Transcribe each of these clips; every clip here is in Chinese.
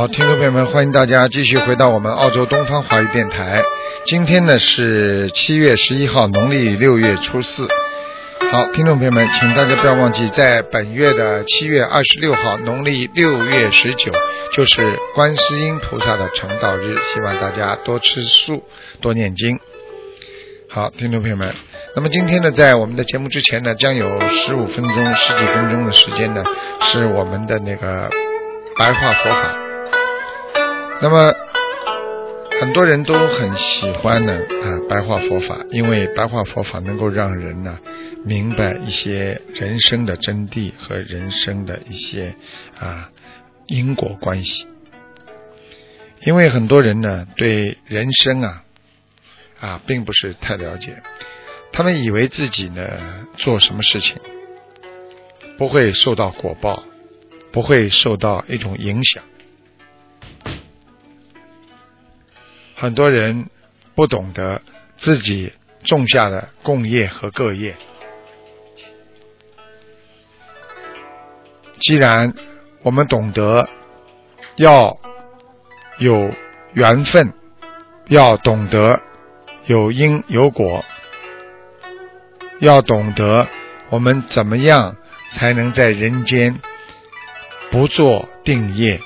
好，听众朋友们，欢迎大家继续回到我们澳洲东方华语电台。今天呢是七月十一号，农历六月初四。好，听众朋友们，请大家不要忘记，在本月的七月二十六号，农历六月十九，就是观世音菩萨的成道日，希望大家多吃素，多念经。好，听众朋友们，那么今天呢，在我们的节目之前呢，将有十五分钟、十几分钟的时间呢，是我们的那个白话佛法。那么很多人都很喜欢呢啊白话佛法，因为白话佛法能够让人呢明白一些人生的真谛和人生的一些啊因果关系。因为很多人呢对人生啊啊并不是太了解，他们以为自己呢做什么事情不会受到果报，不会受到一种影响。很多人不懂得自己种下的共业和各业。既然我们懂得要有缘分，要懂得有因有果，要懂得我们怎么样才能在人间不做定业，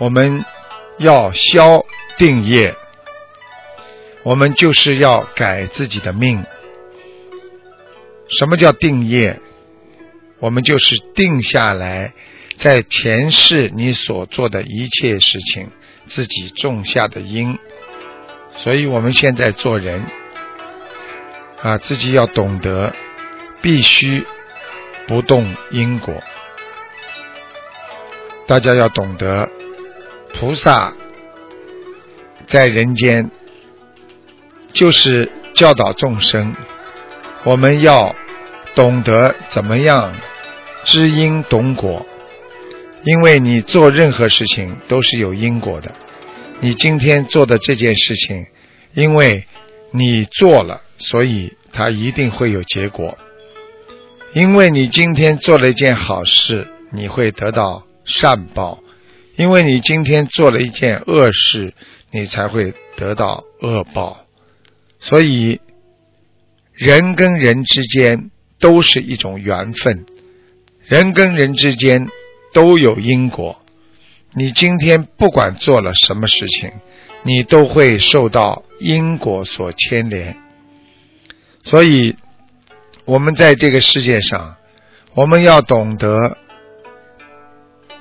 我们要消定业，我们就是要改自己的命。什么叫定业？我们就是定下来，在前世你所做的一切事情，自己种下的因。所以我们现在做人啊，自己要懂得，必须不动因果。大家要懂得，菩萨在人间就是教导众生，我们要懂得怎么样知因懂果，因为你做任何事情都是有因果的。你今天做的这件事情，因为你做了，所以它一定会有结果。因为你今天做了一件好事，你会得到善报；因为你今天做了一件恶事，你才会得到恶报。所以，人跟人之间都是一种缘分，人跟人之间都有因果。你今天不管做了什么事情，你都会受到因果所牵连。所以，我们在这个世界上，我们要懂得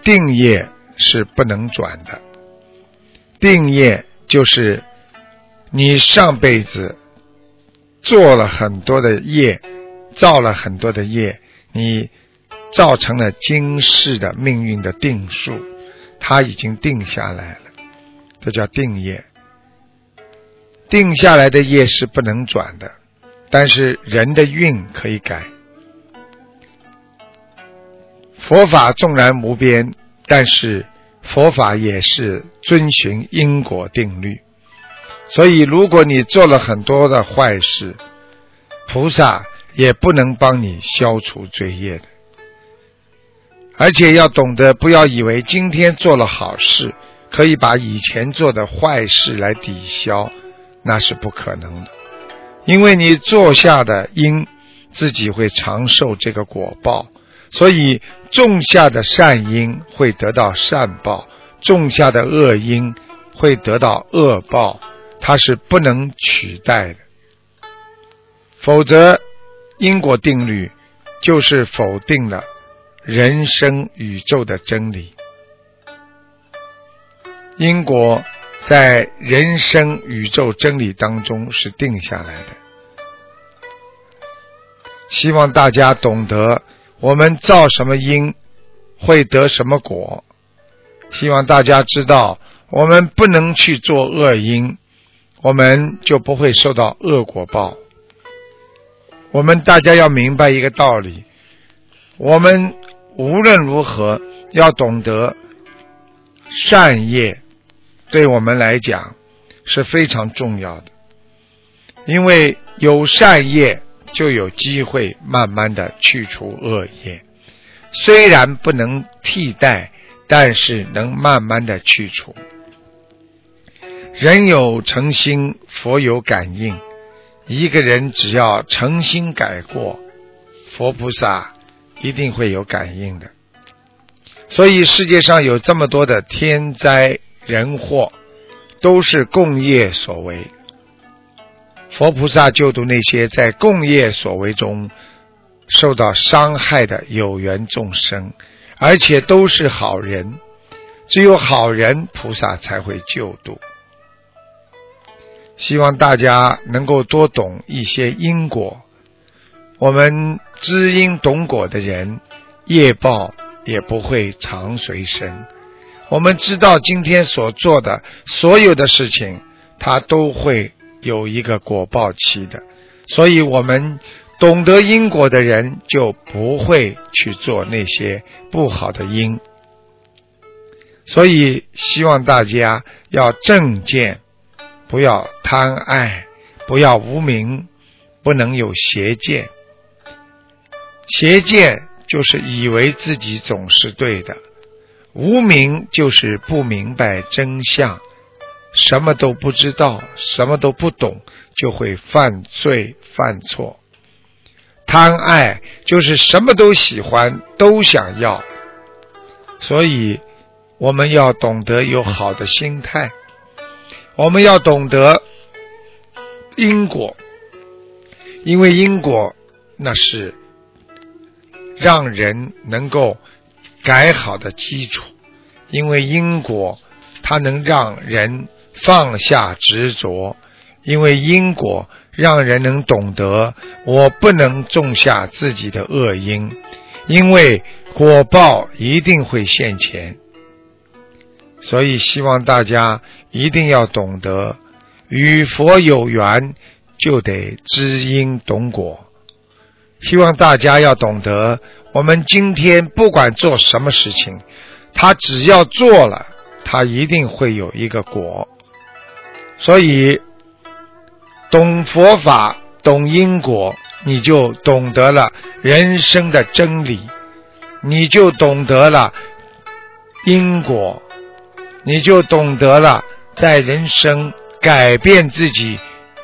定业是不能转的。定业就是你上辈子做了很多的业，造了很多的业，你造成了今世的命运的定数，它已经定下来了，这叫定业。定下来的业是不能转的，但是人的运可以改。佛法纵然无边，但是佛法也是遵循因果定律。所以，如果你做了很多的坏事，菩萨也不能帮你消除罪业的。而且要懂得，不要以为今天做了好事，可以把以前做的坏事来抵消，那是不可能的。因为你做下的因，自己会长受这个果报。所以，种下的善因会得到善报，种下的恶因会得到恶报，它是不能取代的。否则，因果定律就是否定了人生宇宙的真理。因果在人生宇宙真理当中是定下来的。希望大家懂得。我们造什么因，会得什么果？希望大家知道，我们不能去做恶因，我们就不会受到恶果报。我们大家要明白一个道理：我们无论如何要懂得善业，对我们来讲是非常重要的，因为有善业。就有机会慢慢的去除恶业，虽然不能替代，但是能慢慢的去除。人有诚心，佛有感应。一个人只要诚心改过，佛菩萨一定会有感应的。所以世界上有这么多的天灾人祸，都是共业所为。佛菩萨救度那些在共业所为中受到伤害的有缘众生，而且都是好人。只有好人，菩萨才会救度。希望大家能够多懂一些因果。我们知因懂果的人，业报也不会长随身。我们知道今天所做的所有的事情，它都会有一个果报期的。所以，我们懂得因果的人，就不会去做那些不好的因。所以，希望大家要正见。不要贪爱，不要无名，不能有邪见。邪见就是以为自己总是对的，无名就是不明白真相，什么都不知道，什么都不懂，就会犯罪犯错。贪爱就是什么都喜欢，都想要，所以我们要懂得有好的心态。我们要懂得因果，因为因果那是让人能够改好的基础。因为因果它能让人放下执着，因为因果让人能懂得我不能种下自己的恶因，因为果报一定会现前。所以，希望大家一定要懂得，与佛有缘就得知因懂果。希望大家要懂得，我们今天不管做什么事情，他只要做了，他一定会有一个果。所以，懂佛法、懂因果，你就懂得了人生的真理，你就懂得了因果。你就懂得了，在人生改变自己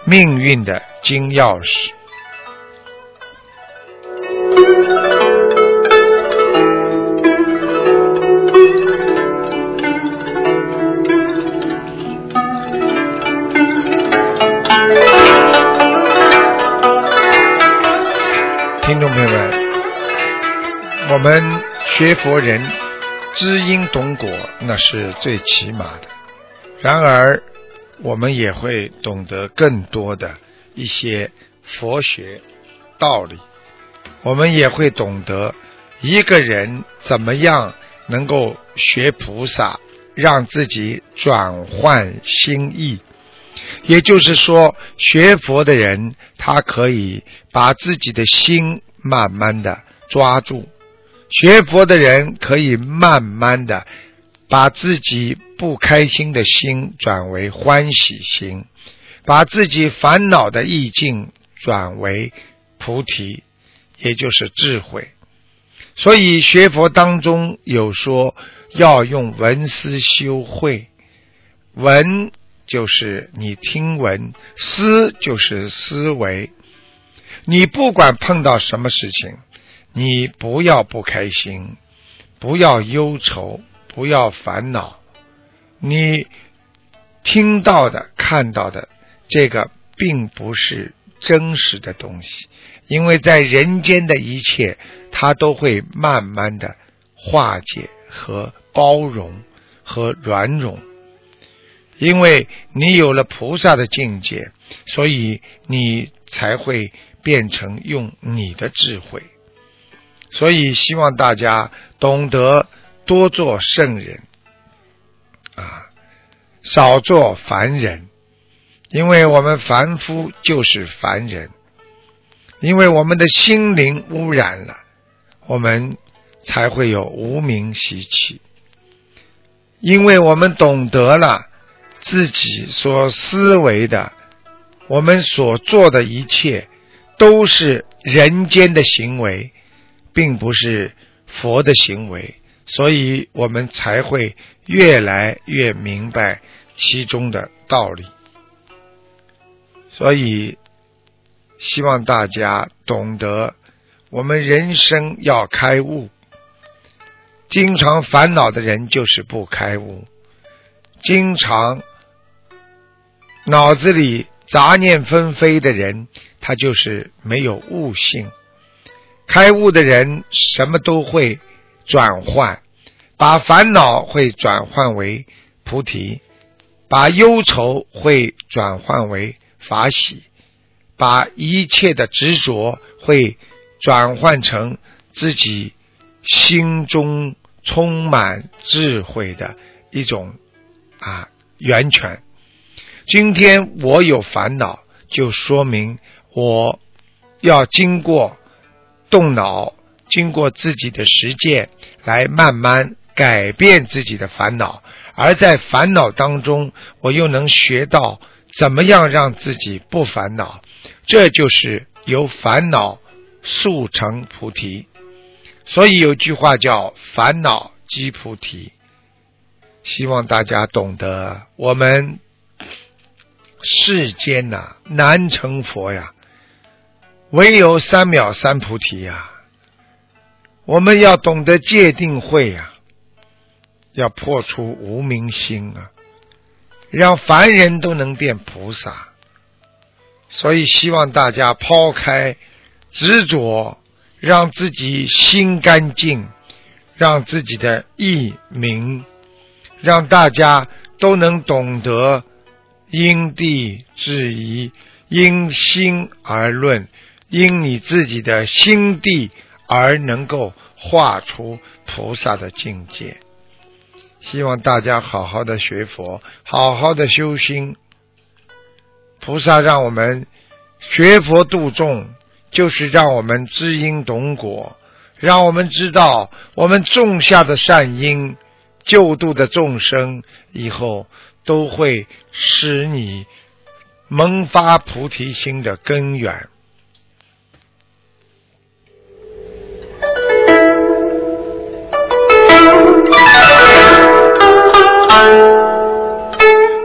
命运的金钥匙。我们学佛人。知因懂果，那是最起码的。然而，我们也会懂得更多的一些佛学道理。我们也会懂得一个人怎么样能够学菩萨，让自己转换心意。也就是说，学佛的人，他可以把自己的心慢慢的抓住。学佛的人可以慢慢的把自己不开心的心转为欢喜心，把自己烦恼的意境转为菩提，也就是智慧。所以学佛当中有说要用闻思修慧，闻就是你听闻，思就是思维。你不管碰到什么事情。你不要不开心，不要忧愁，不要烦恼。你听到的、看到的，这个并不是真实的东西，因为在人间的一切，它都会慢慢的化解和包容和软融。因为你有了菩萨的境界，所以你才会变成用你的智慧。所以，希望大家懂得多做圣人，啊，少做凡人。因为我们凡夫就是凡人，因为我们的心灵污染了，我们才会有无名习气。因为我们懂得了自己所思维的，我们所做的一切都是人间的行为。并不是佛的行为，所以我们才会越来越明白其中的道理。所以，希望大家懂得，我们人生要开悟。经常烦恼的人就是不开悟，经常脑子里杂念纷飞的人，他就是没有悟性。开悟的人什么都会转换，把烦恼会转换为菩提，把忧愁会转换为法喜，把一切的执着会转换成自己心中。充满智慧的一种啊源泉。今天我有烦恼，就说明我要经过动脑，经过自己的实践，来慢慢改变自己的烦恼。而在烦恼当中，我又能学到怎么样让自己不烦恼。这就是由烦恼速成菩提。所以有句话叫“烦恼即菩提”，希望大家懂得。我们世间呐难成佛呀，唯有三藐三菩提呀。我们要懂得戒定慧呀，要破除无明心啊，让凡人都能变菩萨。所以希望大家抛开执着。让自己心干净，让自己的意明，让大家都能懂得因地制宜，因心而论，因你自己的心地而能够画出菩萨的境界。希望大家好好的学佛，好好的修心。菩萨让我们学佛度众。就是让我们知因懂果，让我们知道我们种下的善因，救度的众生以后都会使你萌发菩提心的根源。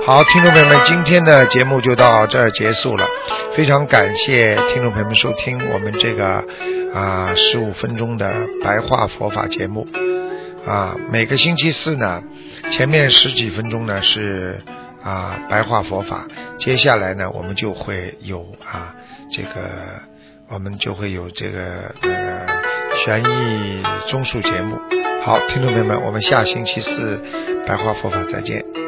好，听众朋友们，今天的节目就到这儿结束了。非常感谢听众朋友们收听我们这个啊十五分钟的白话佛法节目啊。每个星期四呢，前面十几分钟呢是啊白话佛法，接下来呢我们就会有啊这个我们就会有这个这个悬疑综述节目。好，听众朋友们，我们下星期四白话佛法再见。